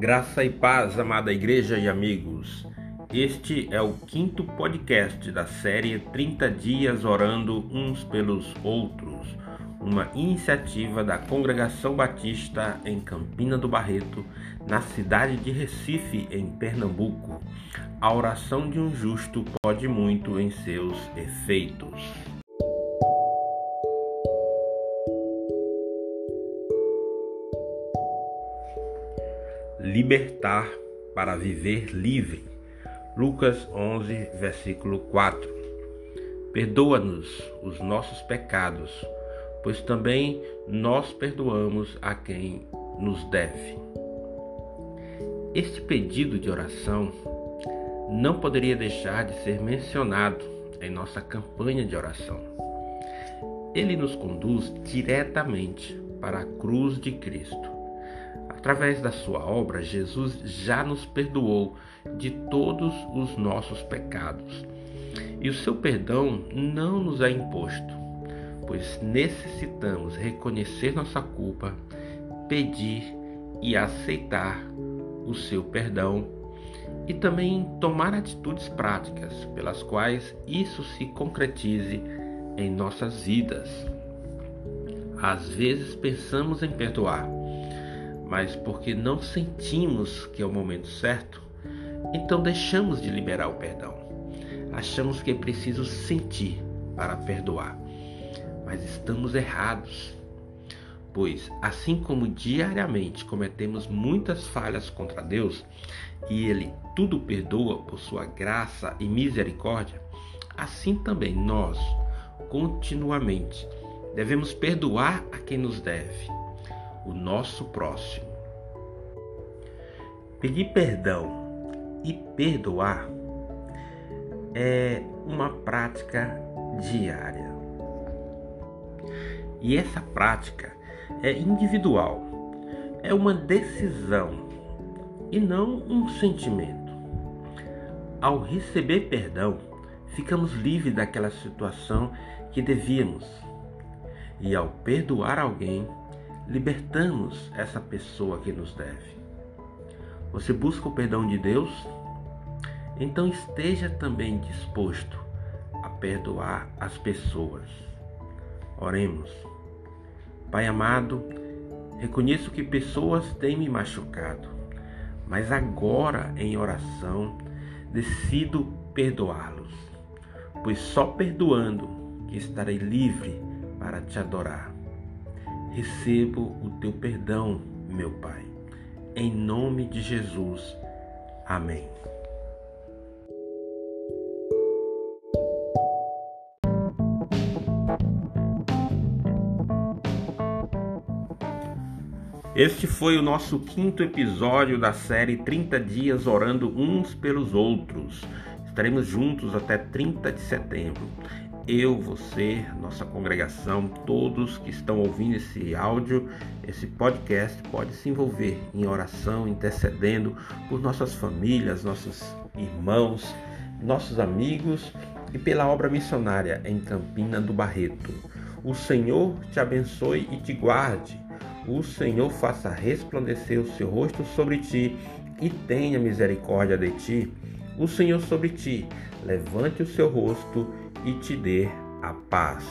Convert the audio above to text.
Graça e paz, amada igreja e amigos. Este é o quinto podcast da série 30 Dias Orando Uns pelos Outros, uma iniciativa da Congregação Batista em Campina do Barreto, na cidade de Recife, em Pernambuco. A oração de um justo pode muito em seus efeitos. Libertar para viver livre. Lucas 11, versículo 4. Perdoa-nos os nossos pecados, pois também nós perdoamos a quem nos deve. Este pedido de oração não poderia deixar de ser mencionado em nossa campanha de oração. Ele nos conduz diretamente para a cruz de Cristo Através da sua obra, Jesus já nos perdoou de todos os nossos pecados. E o seu perdão não nos é imposto, pois necessitamos reconhecer nossa culpa, pedir e aceitar o seu perdão e também tomar atitudes práticas pelas quais isso se concretize em nossas vidas. Às vezes pensamos em perdoar, mas porque não sentimos que é o momento certo, então deixamos de liberar o perdão. Achamos que é preciso sentir para perdoar, mas estamos errados. Pois, assim como diariamente cometemos muitas falhas contra Deus e Ele tudo perdoa por sua graça e misericórdia, assim também nós, continuamente, devemos perdoar a quem nos deve o nosso próximo. Pedir perdão e perdoar é uma prática diária. E essa prática é individual, é uma decisão e não um sentimento. Ao receber perdão, ficamos livres daquela situação que devíamos. E ao perdoar alguém, libertamos essa pessoa que nos deve. Você busca o perdão de Deus? Então esteja também disposto a perdoar as pessoas. Oremos. Pai amado, reconheço que pessoas têm me machucado, mas agora em oração decido perdoá-los, pois só perdoando que estarei livre para te adorar recebo o teu perdão, meu Pai. Em nome de Jesus. Amém. Este foi o nosso quinto episódio da série 30 Dias Orando Uns pelos Outros. Estaremos juntos até 30 de setembro eu, você, nossa congregação, todos que estão ouvindo esse áudio, esse podcast, pode se envolver em oração, intercedendo por nossas famílias, nossos irmãos, nossos amigos e pela obra missionária em Campina do Barreto. O Senhor te abençoe e te guarde. O Senhor faça resplandecer o seu rosto sobre ti e tenha misericórdia de ti. O Senhor sobre ti levante o seu rosto e te dê a paz.